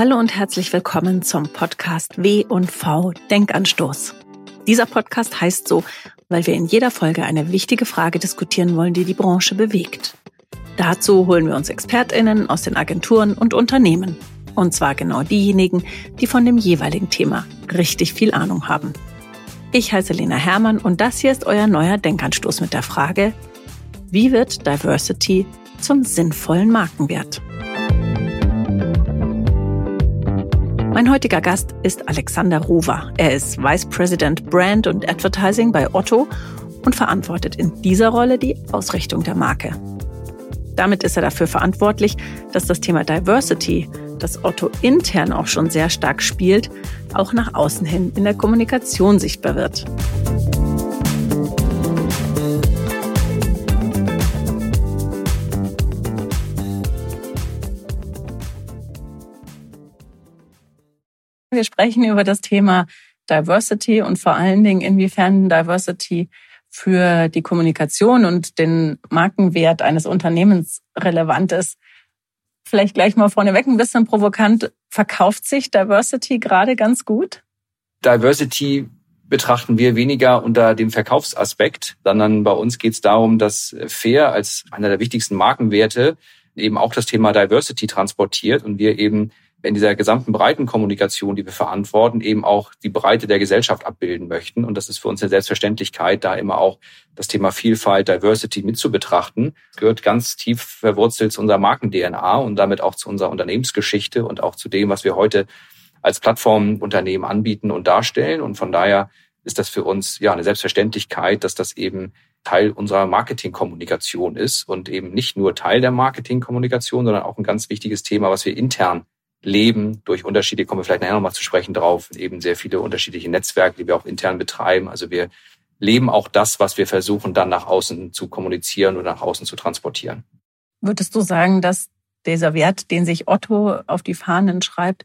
Hallo und herzlich willkommen zum Podcast W und V Denkanstoß. Dieser Podcast heißt so, weil wir in jeder Folge eine wichtige Frage diskutieren wollen, die die Branche bewegt. Dazu holen wir uns Expertinnen aus den Agenturen und Unternehmen. Und zwar genau diejenigen, die von dem jeweiligen Thema richtig viel Ahnung haben. Ich heiße Lena Hermann und das hier ist euer neuer Denkanstoß mit der Frage, wie wird Diversity zum sinnvollen Markenwert? Mein heutiger Gast ist Alexander Rover. Er ist Vice President Brand und Advertising bei Otto und verantwortet in dieser Rolle die Ausrichtung der Marke. Damit ist er dafür verantwortlich, dass das Thema Diversity, das Otto intern auch schon sehr stark spielt, auch nach außen hin in der Kommunikation sichtbar wird. Wir sprechen über das Thema Diversity und vor allen Dingen, inwiefern Diversity für die Kommunikation und den Markenwert eines Unternehmens relevant ist. Vielleicht gleich mal vorneweg ein bisschen provokant. Verkauft sich Diversity gerade ganz gut? Diversity betrachten wir weniger unter dem Verkaufsaspekt, sondern bei uns geht es darum, dass Fair als einer der wichtigsten Markenwerte eben auch das Thema Diversity transportiert und wir eben in dieser gesamten breiten Kommunikation, die wir verantworten, eben auch die Breite der Gesellschaft abbilden möchten. Und das ist für uns eine Selbstverständlichkeit, da immer auch das Thema Vielfalt, Diversity mit zu betrachten. Das gehört ganz tief verwurzelt zu unserer Marken-DNA und damit auch zu unserer Unternehmensgeschichte und auch zu dem, was wir heute als Plattformunternehmen anbieten und darstellen. Und von daher ist das für uns ja eine Selbstverständlichkeit, dass das eben Teil unserer Marketingkommunikation ist und eben nicht nur Teil der Marketingkommunikation, sondern auch ein ganz wichtiges Thema, was wir intern leben durch Unterschiede, kommen wir vielleicht nachher nochmal zu sprechen drauf, eben sehr viele unterschiedliche Netzwerke, die wir auch intern betreiben. Also wir leben auch das, was wir versuchen dann nach außen zu kommunizieren und nach außen zu transportieren. Würdest du sagen, dass dieser Wert, den sich Otto auf die Fahnen schreibt,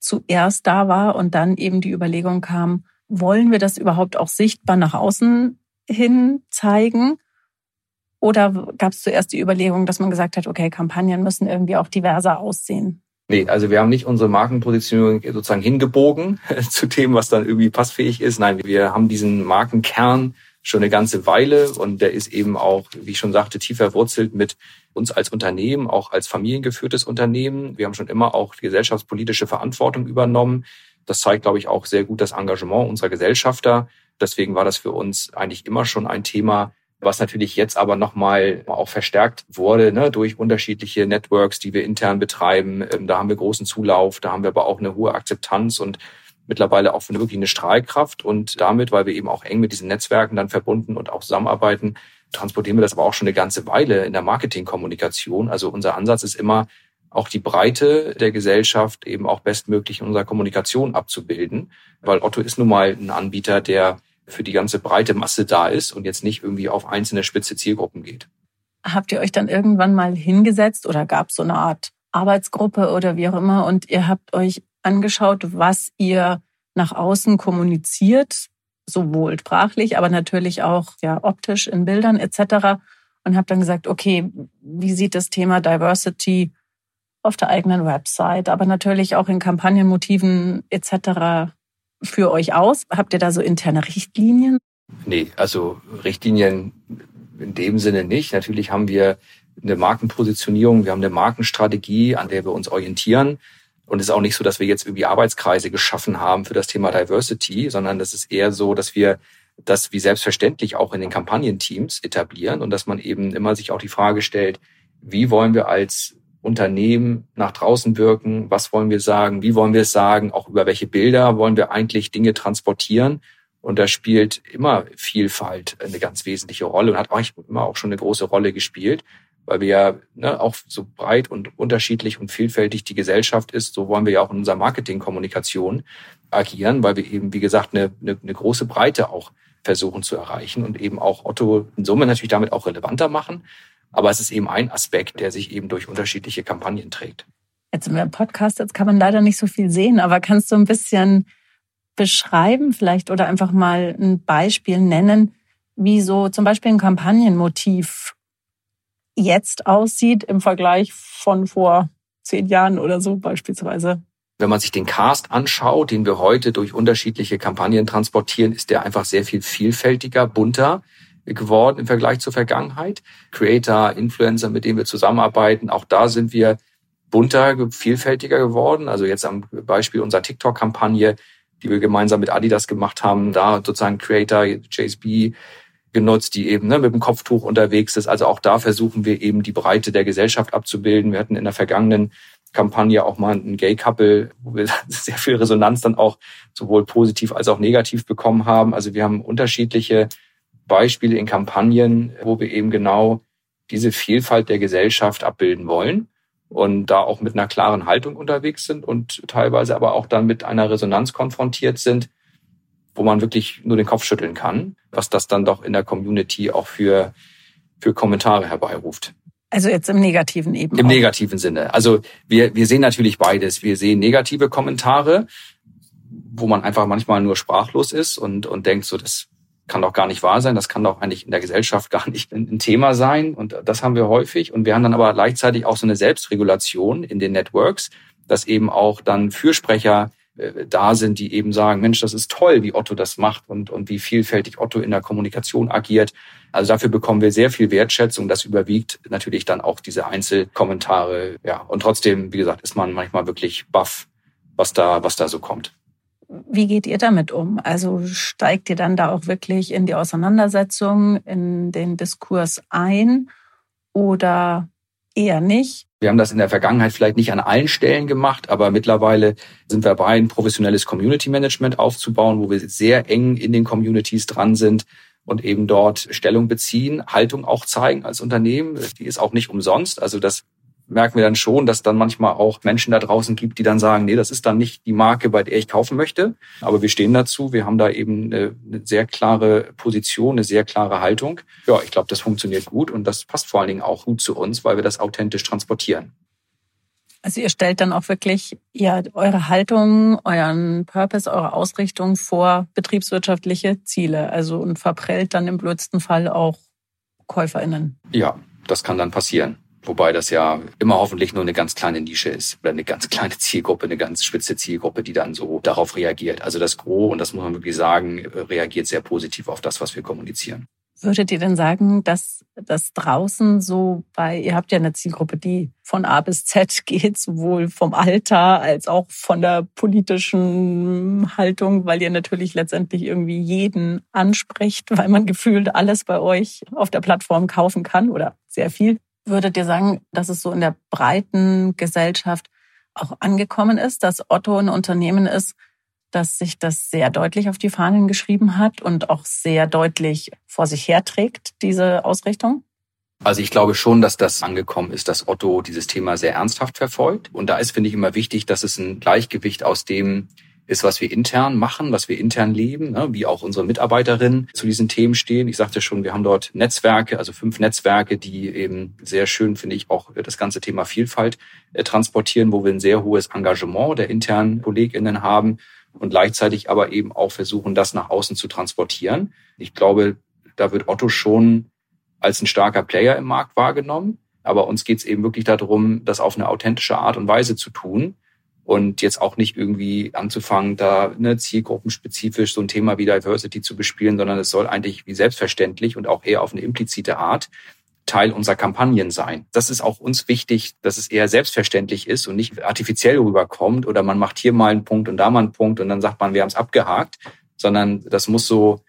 zuerst da war und dann eben die Überlegung kam, wollen wir das überhaupt auch sichtbar nach außen hin zeigen? Oder gab es zuerst die Überlegung, dass man gesagt hat, okay, Kampagnen müssen irgendwie auch diverser aussehen? Nee, also wir haben nicht unsere Markenpositionierung sozusagen hingebogen zu dem, was dann irgendwie passfähig ist. Nein, wir haben diesen Markenkern schon eine ganze Weile und der ist eben auch, wie ich schon sagte, tief verwurzelt mit uns als Unternehmen, auch als familiengeführtes Unternehmen. Wir haben schon immer auch gesellschaftspolitische Verantwortung übernommen. Das zeigt, glaube ich, auch sehr gut das Engagement unserer Gesellschafter. Deswegen war das für uns eigentlich immer schon ein Thema, was natürlich jetzt aber nochmal auch verstärkt wurde ne, durch unterschiedliche Networks, die wir intern betreiben. Ähm, da haben wir großen Zulauf, da haben wir aber auch eine hohe Akzeptanz und mittlerweile auch wirklich eine Strahlkraft. Und damit, weil wir eben auch eng mit diesen Netzwerken dann verbunden und auch zusammenarbeiten, transportieren wir das aber auch schon eine ganze Weile in der Marketingkommunikation. Also unser Ansatz ist immer, auch die Breite der Gesellschaft eben auch bestmöglich in unserer Kommunikation abzubilden, weil Otto ist nun mal ein Anbieter, der für die ganze breite Masse da ist und jetzt nicht irgendwie auf einzelne spitze Zielgruppen geht. Habt ihr euch dann irgendwann mal hingesetzt oder gab es so eine Art Arbeitsgruppe oder wie auch immer und ihr habt euch angeschaut, was ihr nach außen kommuniziert, sowohl sprachlich, aber natürlich auch ja optisch in Bildern etc. Und habt dann gesagt, okay, wie sieht das Thema Diversity auf der eigenen Website, aber natürlich auch in Kampagnenmotiven etc für euch aus? Habt ihr da so interne Richtlinien? Nee, also Richtlinien in dem Sinne nicht. Natürlich haben wir eine Markenpositionierung, wir haben eine Markenstrategie, an der wir uns orientieren. Und es ist auch nicht so, dass wir jetzt irgendwie Arbeitskreise geschaffen haben für das Thema Diversity, sondern das ist eher so, dass wir das wie selbstverständlich auch in den Kampagnenteams etablieren und dass man eben immer sich auch die Frage stellt, wie wollen wir als Unternehmen nach draußen wirken, was wollen wir sagen, wie wollen wir es sagen, auch über welche Bilder wollen wir eigentlich Dinge transportieren. Und da spielt immer Vielfalt eine ganz wesentliche Rolle und hat auch immer auch schon eine große Rolle gespielt, weil wir ja ne, auch so breit und unterschiedlich und vielfältig die Gesellschaft ist, so wollen wir ja auch in unserer Marketingkommunikation agieren, weil wir eben, wie gesagt, eine, eine, eine große Breite auch versuchen zu erreichen und eben auch Otto in Summe natürlich damit auch relevanter machen. Aber es ist eben ein Aspekt, der sich eben durch unterschiedliche Kampagnen trägt. Jetzt im Podcast, jetzt kann man leider nicht so viel sehen, aber kannst du ein bisschen beschreiben vielleicht oder einfach mal ein Beispiel nennen, wie so zum Beispiel ein Kampagnenmotiv jetzt aussieht im Vergleich von vor zehn Jahren oder so beispielsweise? Wenn man sich den Cast anschaut, den wir heute durch unterschiedliche Kampagnen transportieren, ist der einfach sehr viel vielfältiger, bunter geworden im Vergleich zur Vergangenheit. Creator, Influencer, mit denen wir zusammenarbeiten, auch da sind wir bunter, vielfältiger geworden. Also jetzt am Beispiel unserer TikTok-Kampagne, die wir gemeinsam mit Adidas gemacht haben, da sozusagen Creator, JSB genutzt, die eben ne, mit dem Kopftuch unterwegs ist. Also auch da versuchen wir eben die Breite der Gesellschaft abzubilden. Wir hatten in der vergangenen Kampagne auch mal ein Gay-Couple, wo wir sehr viel Resonanz dann auch sowohl positiv als auch negativ bekommen haben. Also wir haben unterschiedliche Beispiele in Kampagnen, wo wir eben genau diese Vielfalt der Gesellschaft abbilden wollen und da auch mit einer klaren Haltung unterwegs sind und teilweise aber auch dann mit einer Resonanz konfrontiert sind, wo man wirklich nur den Kopf schütteln kann, was das dann doch in der Community auch für, für Kommentare herbeiruft. Also jetzt im negativen eben. Im auch. negativen Sinne. Also wir, wir sehen natürlich beides. Wir sehen negative Kommentare, wo man einfach manchmal nur sprachlos ist und, und denkt, so das kann doch gar nicht wahr sein, das kann doch eigentlich in der Gesellschaft gar nicht ein Thema sein. Und das haben wir häufig. Und wir haben dann aber gleichzeitig auch so eine Selbstregulation in den Networks, dass eben auch dann Fürsprecher äh, da sind, die eben sagen, Mensch, das ist toll, wie Otto das macht und, und wie vielfältig Otto in der Kommunikation agiert. Also dafür bekommen wir sehr viel Wertschätzung. Das überwiegt natürlich dann auch diese Einzelkommentare. Ja, und trotzdem, wie gesagt, ist man manchmal wirklich baff, was da, was da so kommt. Wie geht ihr damit um? Also steigt ihr dann da auch wirklich in die Auseinandersetzung, in den Diskurs ein oder eher nicht? Wir haben das in der Vergangenheit vielleicht nicht an allen Stellen gemacht, aber mittlerweile sind wir dabei, ein professionelles Community Management aufzubauen, wo wir sehr eng in den Communities dran sind und eben dort Stellung beziehen, Haltung auch zeigen als Unternehmen. Die ist auch nicht umsonst. Also das merken wir dann schon, dass dann manchmal auch Menschen da draußen gibt, die dann sagen, nee, das ist dann nicht die Marke, bei der ich kaufen möchte. Aber wir stehen dazu. Wir haben da eben eine, eine sehr klare Position, eine sehr klare Haltung. Ja, ich glaube, das funktioniert gut und das passt vor allen Dingen auch gut zu uns, weil wir das authentisch transportieren. Also ihr stellt dann auch wirklich ja eure Haltung, euren Purpose, eure Ausrichtung vor betriebswirtschaftliche Ziele. Also und verprellt dann im blödsten Fall auch KäuferInnen. Ja, das kann dann passieren. Wobei das ja immer hoffentlich nur eine ganz kleine Nische ist oder eine ganz kleine Zielgruppe, eine ganz spitze Zielgruppe, die dann so darauf reagiert. Also das Gros, und das muss man wirklich sagen, reagiert sehr positiv auf das, was wir kommunizieren. Würdet ihr denn sagen, dass das draußen so bei, ihr habt ja eine Zielgruppe, die von A bis Z geht, sowohl vom Alter als auch von der politischen Haltung, weil ihr natürlich letztendlich irgendwie jeden anspricht, weil man gefühlt alles bei euch auf der Plattform kaufen kann oder sehr viel. Würdet ihr sagen, dass es so in der breiten Gesellschaft auch angekommen ist, dass Otto ein Unternehmen ist, das sich das sehr deutlich auf die Fahnen geschrieben hat und auch sehr deutlich vor sich herträgt, diese Ausrichtung? Also ich glaube schon, dass das angekommen ist, dass Otto dieses Thema sehr ernsthaft verfolgt. Und da ist, finde ich, immer wichtig, dass es ein Gleichgewicht aus dem ist, was wir intern machen, was wir intern leben, ne, wie auch unsere Mitarbeiterinnen zu diesen Themen stehen. Ich sagte schon, wir haben dort Netzwerke, also fünf Netzwerke, die eben sehr schön, finde ich, auch das ganze Thema Vielfalt äh, transportieren, wo wir ein sehr hohes Engagement der internen KollegInnen haben und gleichzeitig aber eben auch versuchen, das nach außen zu transportieren. Ich glaube, da wird Otto schon als ein starker Player im Markt wahrgenommen. Aber uns geht es eben wirklich darum, das auf eine authentische Art und Weise zu tun und jetzt auch nicht irgendwie anzufangen, da ne, zielgruppenspezifisch so ein Thema wie Diversity zu bespielen, sondern es soll eigentlich wie selbstverständlich und auch eher auf eine implizite Art Teil unserer Kampagnen sein. Das ist auch uns wichtig, dass es eher selbstverständlich ist und nicht artifiziell rüberkommt oder man macht hier mal einen Punkt und da mal einen Punkt und dann sagt man, wir haben es abgehakt, sondern das muss so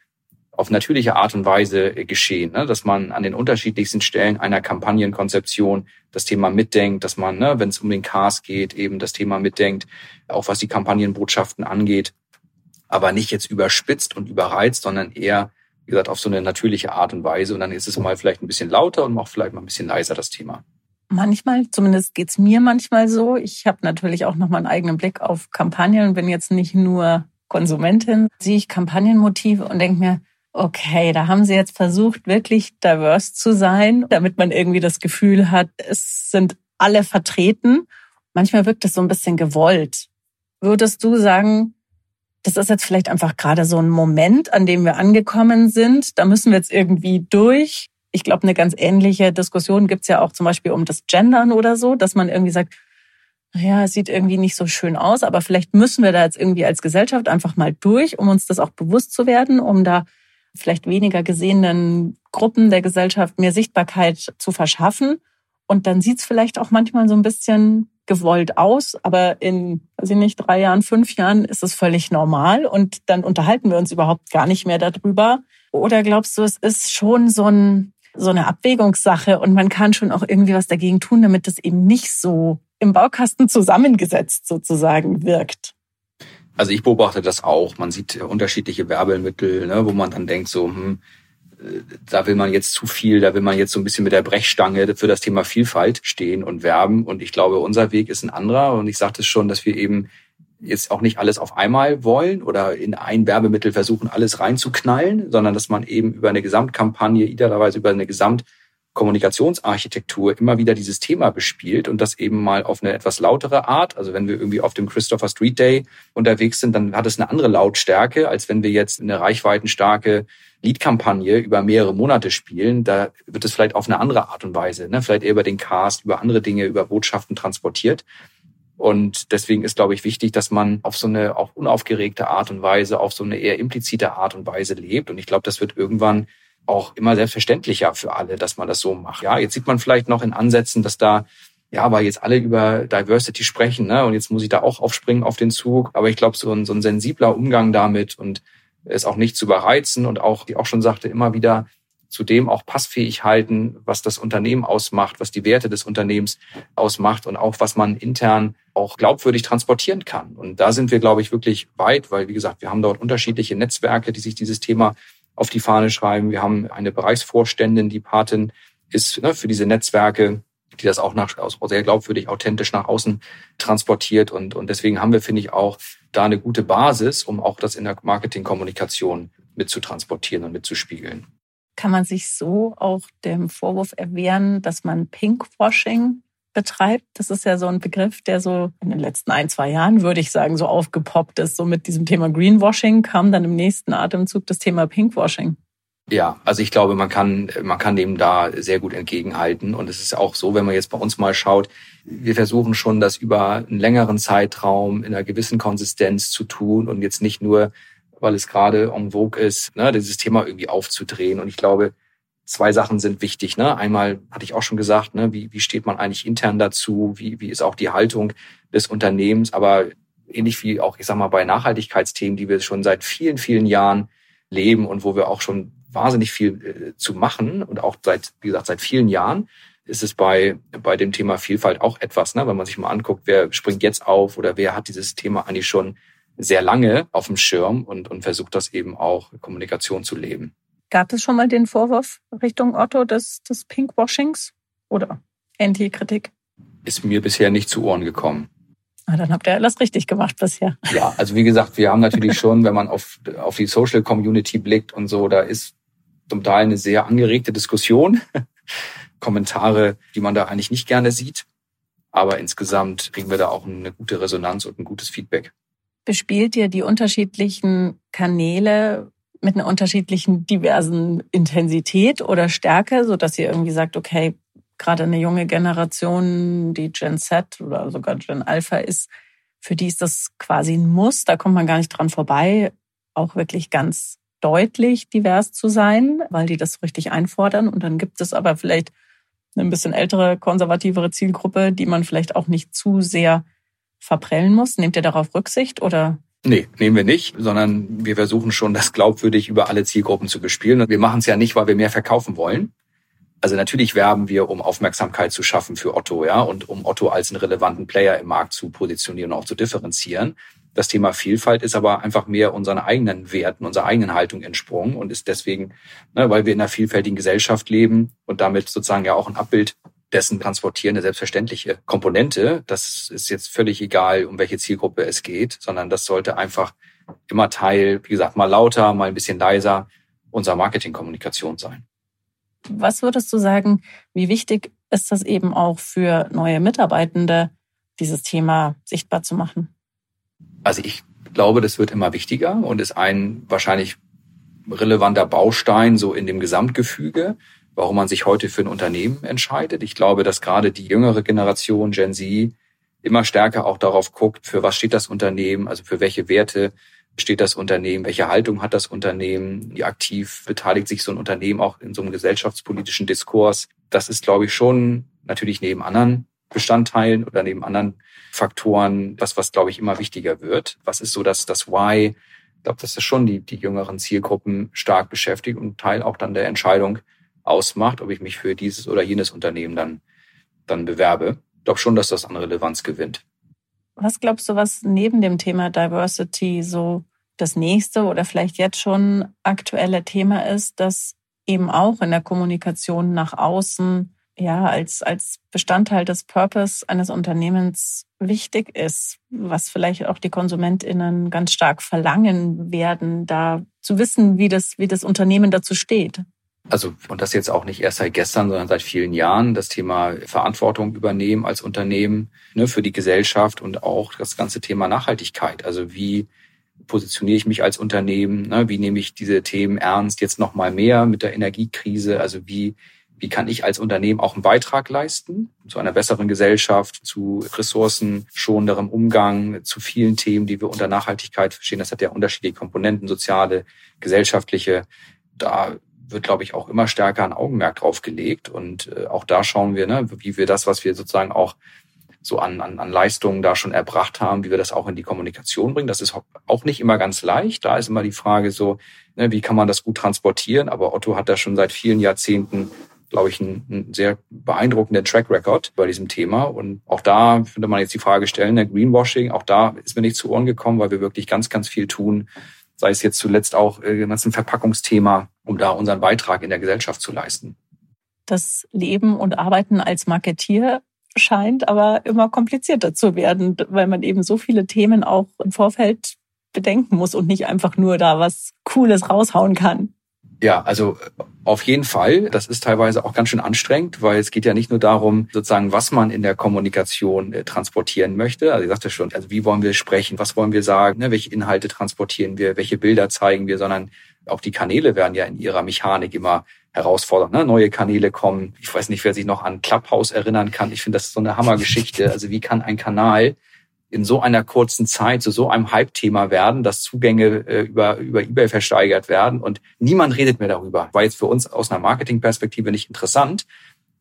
auf natürliche Art und Weise geschehen, ne? dass man an den unterschiedlichsten Stellen einer Kampagnenkonzeption das Thema mitdenkt, dass man, ne, wenn es um den Cast geht, eben das Thema mitdenkt, auch was die Kampagnenbotschaften angeht, aber nicht jetzt überspitzt und überreizt, sondern eher, wie gesagt, auf so eine natürliche Art und Weise. Und dann ist es mal vielleicht ein bisschen lauter und auch vielleicht mal ein bisschen leiser das Thema. Manchmal, zumindest geht's mir manchmal so. Ich habe natürlich auch noch mal einen eigenen Blick auf Kampagnen und bin jetzt nicht nur Konsumentin, sehe ich Kampagnenmotive und denke mir, Okay, da haben Sie jetzt versucht, wirklich diverse zu sein, damit man irgendwie das Gefühl hat, es sind alle vertreten. Manchmal wirkt es so ein bisschen gewollt. Würdest du sagen, das ist jetzt vielleicht einfach gerade so ein Moment, an dem wir angekommen sind. Da müssen wir jetzt irgendwie durch. Ich glaube, eine ganz ähnliche Diskussion gibt's ja auch zum Beispiel um das Gendern oder so, dass man irgendwie sagt, naja, es sieht irgendwie nicht so schön aus, aber vielleicht müssen wir da jetzt irgendwie als Gesellschaft einfach mal durch, um uns das auch bewusst zu werden, um da vielleicht weniger gesehenen Gruppen der Gesellschaft mehr Sichtbarkeit zu verschaffen. Und dann sieht es vielleicht auch manchmal so ein bisschen gewollt aus, aber in, weiß ich nicht, drei Jahren, fünf Jahren ist es völlig normal und dann unterhalten wir uns überhaupt gar nicht mehr darüber. Oder glaubst du, es ist schon so ein, so eine Abwägungssache und man kann schon auch irgendwie was dagegen tun, damit es eben nicht so im Baukasten zusammengesetzt sozusagen wirkt? Also ich beobachte das auch. Man sieht unterschiedliche Werbemittel, ne, wo man dann denkt, so, hm, da will man jetzt zu viel, da will man jetzt so ein bisschen mit der Brechstange für das Thema Vielfalt stehen und werben. Und ich glaube, unser Weg ist ein anderer. Und ich sagte es schon, dass wir eben jetzt auch nicht alles auf einmal wollen oder in ein Werbemittel versuchen, alles reinzuknallen, sondern dass man eben über eine Gesamtkampagne, idealerweise über eine Gesamtkommunikationsarchitektur immer wieder dieses Thema bespielt und das eben mal auf eine etwas lautere Art. Also wenn wir irgendwie auf dem Christopher Street Day unterwegs sind, dann hat es eine andere Lautstärke, als wenn wir jetzt eine reichweitenstarke Lead-Kampagne über mehrere Monate spielen, da wird es vielleicht auf eine andere Art und Weise, ne? vielleicht eher über den Cast, über andere Dinge, über Botschaften transportiert. Und deswegen ist, glaube ich, wichtig, dass man auf so eine auch unaufgeregte Art und Weise, auf so eine eher implizite Art und Weise lebt. Und ich glaube, das wird irgendwann auch immer selbstverständlicher für alle, dass man das so macht. Ja, jetzt sieht man vielleicht noch in Ansätzen, dass da ja, weil jetzt alle über Diversity sprechen, ne? Und jetzt muss ich da auch aufspringen auf den Zug. Aber ich glaube, so ein, so ein sensibler Umgang damit und es auch nicht zu überreizen und auch, wie auch schon sagte, immer wieder zudem auch passfähig halten, was das Unternehmen ausmacht, was die Werte des Unternehmens ausmacht und auch was man intern auch glaubwürdig transportieren kann. Und da sind wir, glaube ich, wirklich weit, weil, wie gesagt, wir haben dort unterschiedliche Netzwerke, die sich dieses Thema auf die Fahne schreiben. Wir haben eine Bereichsvorständin, die Patin ist ne, für diese Netzwerke, die das auch nach, sehr glaubwürdig, authentisch nach außen transportiert. Und, und deswegen haben wir, finde ich, auch da eine gute Basis, um auch das in der Marketingkommunikation mitzutransportieren und mitzuspiegeln. Kann man sich so auch dem Vorwurf erwehren, dass man Pinkwashing betreibt? Das ist ja so ein Begriff, der so in den letzten ein, zwei Jahren, würde ich sagen, so aufgepoppt ist. So mit diesem Thema Greenwashing kam dann im nächsten Atemzug das Thema Pinkwashing. Ja, also ich glaube, man kann, man kann dem da sehr gut entgegenhalten. Und es ist auch so, wenn man jetzt bei uns mal schaut, wir versuchen schon, das über einen längeren Zeitraum in einer gewissen Konsistenz zu tun und jetzt nicht nur, weil es gerade en vogue ist, ne, dieses Thema irgendwie aufzudrehen. Und ich glaube, zwei Sachen sind wichtig. Ne? Einmal hatte ich auch schon gesagt, ne, wie, wie steht man eigentlich intern dazu? Wie, wie ist auch die Haltung des Unternehmens? Aber ähnlich wie auch, ich sag mal, bei Nachhaltigkeitsthemen, die wir schon seit vielen, vielen Jahren leben und wo wir auch schon wahnsinnig viel äh, zu machen und auch seit, wie gesagt, seit vielen Jahren ist es bei, bei dem Thema Vielfalt auch etwas, ne? wenn man sich mal anguckt, wer springt jetzt auf oder wer hat dieses Thema eigentlich schon sehr lange auf dem Schirm und, und versucht das eben auch Kommunikation zu leben. Gab es schon mal den Vorwurf Richtung Otto des, des Pinkwashings oder Anti-Kritik? Ist mir bisher nicht zu Ohren gekommen. Ah, dann habt ihr alles richtig gemacht bisher. Ja, also wie gesagt, wir haben natürlich schon, wenn man auf, auf die Social Community blickt und so, da ist zum Teil eine sehr angeregte Diskussion. Kommentare, die man da eigentlich nicht gerne sieht. Aber insgesamt kriegen wir da auch eine gute Resonanz und ein gutes Feedback. Bespielt ihr die unterschiedlichen Kanäle mit einer unterschiedlichen diversen Intensität oder Stärke, so dass ihr irgendwie sagt, okay, gerade eine junge Generation, die Gen Z oder sogar Gen Alpha ist, für die ist das quasi ein Muss, da kommt man gar nicht dran vorbei, auch wirklich ganz deutlich divers zu sein, weil die das richtig einfordern. Und dann gibt es aber vielleicht eine ein bisschen ältere, konservativere Zielgruppe, die man vielleicht auch nicht zu sehr verprellen muss. Nehmt ihr darauf Rücksicht oder? Nee, nehmen wir nicht, sondern wir versuchen schon, das glaubwürdig über alle Zielgruppen zu bespielen. Und wir machen es ja nicht, weil wir mehr verkaufen wollen. Also natürlich werben wir, um Aufmerksamkeit zu schaffen für Otto, ja, und um Otto als einen relevanten Player im Markt zu positionieren und auch zu differenzieren. Das Thema Vielfalt ist aber einfach mehr unseren eigenen Werten, unserer eigenen Haltung entsprungen und ist deswegen, ne, weil wir in einer vielfältigen Gesellschaft leben und damit sozusagen ja auch ein Abbild dessen transportieren, eine selbstverständliche Komponente. Das ist jetzt völlig egal, um welche Zielgruppe es geht, sondern das sollte einfach immer Teil, wie gesagt, mal lauter, mal ein bisschen leiser unserer Marketingkommunikation sein. Was würdest du sagen, wie wichtig ist das eben auch für neue Mitarbeitende, dieses Thema sichtbar zu machen? Also ich glaube, das wird immer wichtiger und ist ein wahrscheinlich relevanter Baustein so in dem Gesamtgefüge, warum man sich heute für ein Unternehmen entscheidet. Ich glaube, dass gerade die jüngere Generation Gen Z immer stärker auch darauf guckt, für was steht das Unternehmen, also für welche Werte steht das Unternehmen, welche Haltung hat das Unternehmen, wie aktiv beteiligt sich so ein Unternehmen auch in so einem gesellschaftspolitischen Diskurs. Das ist, glaube ich, schon natürlich neben anderen Bestandteilen oder neben anderen Faktoren was, was, glaube ich, immer wichtiger wird. Was ist so das, das Why? Ich glaube, dass das schon die, die jüngeren Zielgruppen stark beschäftigt und Teil auch dann der Entscheidung ausmacht, ob ich mich für dieses oder jenes Unternehmen dann, dann bewerbe. Glaube schon, dass das an Relevanz gewinnt. Was glaubst du, was neben dem Thema Diversity so das nächste oder vielleicht jetzt schon aktuelle Thema ist, das eben auch in der Kommunikation nach außen ja als, als Bestandteil des Purpose eines Unternehmens wichtig ist, was vielleicht auch die KonsumentInnen ganz stark verlangen werden, da zu wissen, wie das, wie das Unternehmen dazu steht? Also, und das jetzt auch nicht erst seit gestern, sondern seit vielen Jahren, das Thema Verantwortung übernehmen als Unternehmen ne, für die Gesellschaft und auch das ganze Thema Nachhaltigkeit. Also wie positioniere ich mich als Unternehmen? Ne, wie nehme ich diese Themen ernst jetzt noch mal mehr mit der Energiekrise? Also wie wie kann ich als Unternehmen auch einen Beitrag leisten zu einer besseren Gesellschaft, zu ressourcenschonenderem Umgang, zu vielen Themen, die wir unter Nachhaltigkeit verstehen. Das hat ja unterschiedliche Komponenten, soziale, gesellschaftliche. Da wird, glaube ich, auch immer stärker ein Augenmerk drauf gelegt. Und äh, auch da schauen wir, ne, wie wir das, was wir sozusagen auch so an, an, an Leistungen da schon erbracht haben, wie wir das auch in die Kommunikation bringen. Das ist auch nicht immer ganz leicht. Da ist immer die Frage so, ne, wie kann man das gut transportieren? Aber Otto hat da schon seit vielen Jahrzehnten glaube ich, einen, einen sehr beeindruckenden Track Record bei diesem Thema. Und auch da könnte man jetzt die Frage stellen, der Greenwashing, auch da ist mir nicht zu Ohren gekommen, weil wir wirklich ganz, ganz viel tun, sei es jetzt zuletzt auch äh, ganzen Verpackungsthema, um da unseren Beitrag in der Gesellschaft zu leisten. Das Leben und Arbeiten als Marketier scheint aber immer komplizierter zu werden, weil man eben so viele Themen auch im Vorfeld bedenken muss und nicht einfach nur da was Cooles raushauen kann. Ja, also auf jeden Fall. Das ist teilweise auch ganz schön anstrengend, weil es geht ja nicht nur darum, sozusagen, was man in der Kommunikation äh, transportieren möchte. Also ich sagte schon, also wie wollen wir sprechen, was wollen wir sagen, ne, welche Inhalte transportieren wir, welche Bilder zeigen wir, sondern auch die Kanäle werden ja in ihrer Mechanik immer herausfordernd. Ne? Neue Kanäle kommen. Ich weiß nicht, wer sich noch an Clubhouse erinnern kann. Ich finde, das ist so eine Hammergeschichte. Also wie kann ein Kanal in so einer kurzen Zeit zu so einem Hype-Thema werden, dass Zugänge äh, über, über eBay versteigert werden und niemand redet mehr darüber. War jetzt für uns aus einer Marketingperspektive nicht interessant,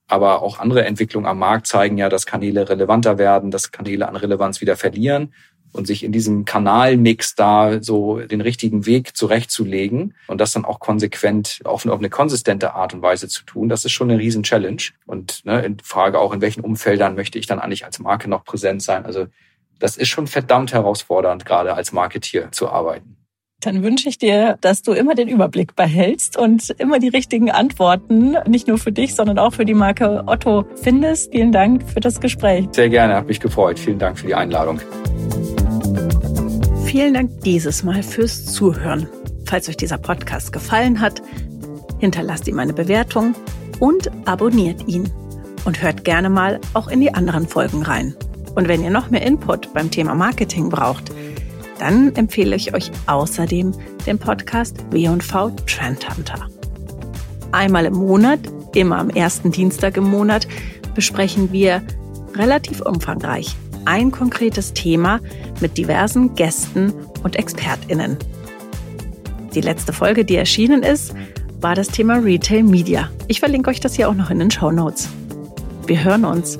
aber auch andere Entwicklungen am Markt zeigen ja, dass Kanäle relevanter werden, dass Kanäle an Relevanz wieder verlieren und sich in diesem Kanalmix da so den richtigen Weg zurechtzulegen und das dann auch konsequent auf eine, auf eine konsistente Art und Weise zu tun, das ist schon eine riesen Challenge. Und ne, in Frage auch, in welchen Umfeldern möchte ich dann eigentlich als Marke noch präsent sein? Also das ist schon verdammt herausfordernd, gerade als Marketier zu arbeiten. Dann wünsche ich dir, dass du immer den Überblick behältst und immer die richtigen Antworten, nicht nur für dich, sondern auch für die Marke Otto findest. Vielen Dank für das Gespräch. Sehr gerne, hat mich gefreut. Vielen Dank für die Einladung. Vielen Dank dieses Mal fürs Zuhören. Falls euch dieser Podcast gefallen hat, hinterlasst ihm eine Bewertung und abonniert ihn. Und hört gerne mal auch in die anderen Folgen rein. Und wenn ihr noch mehr Input beim Thema Marketing braucht, dann empfehle ich euch außerdem den Podcast W&V Trend Hunter. Einmal im Monat, immer am ersten Dienstag im Monat, besprechen wir relativ umfangreich ein konkretes Thema mit diversen Gästen und ExpertInnen. Die letzte Folge, die erschienen ist, war das Thema Retail Media. Ich verlinke euch das hier auch noch in den Show Notes. Wir hören uns.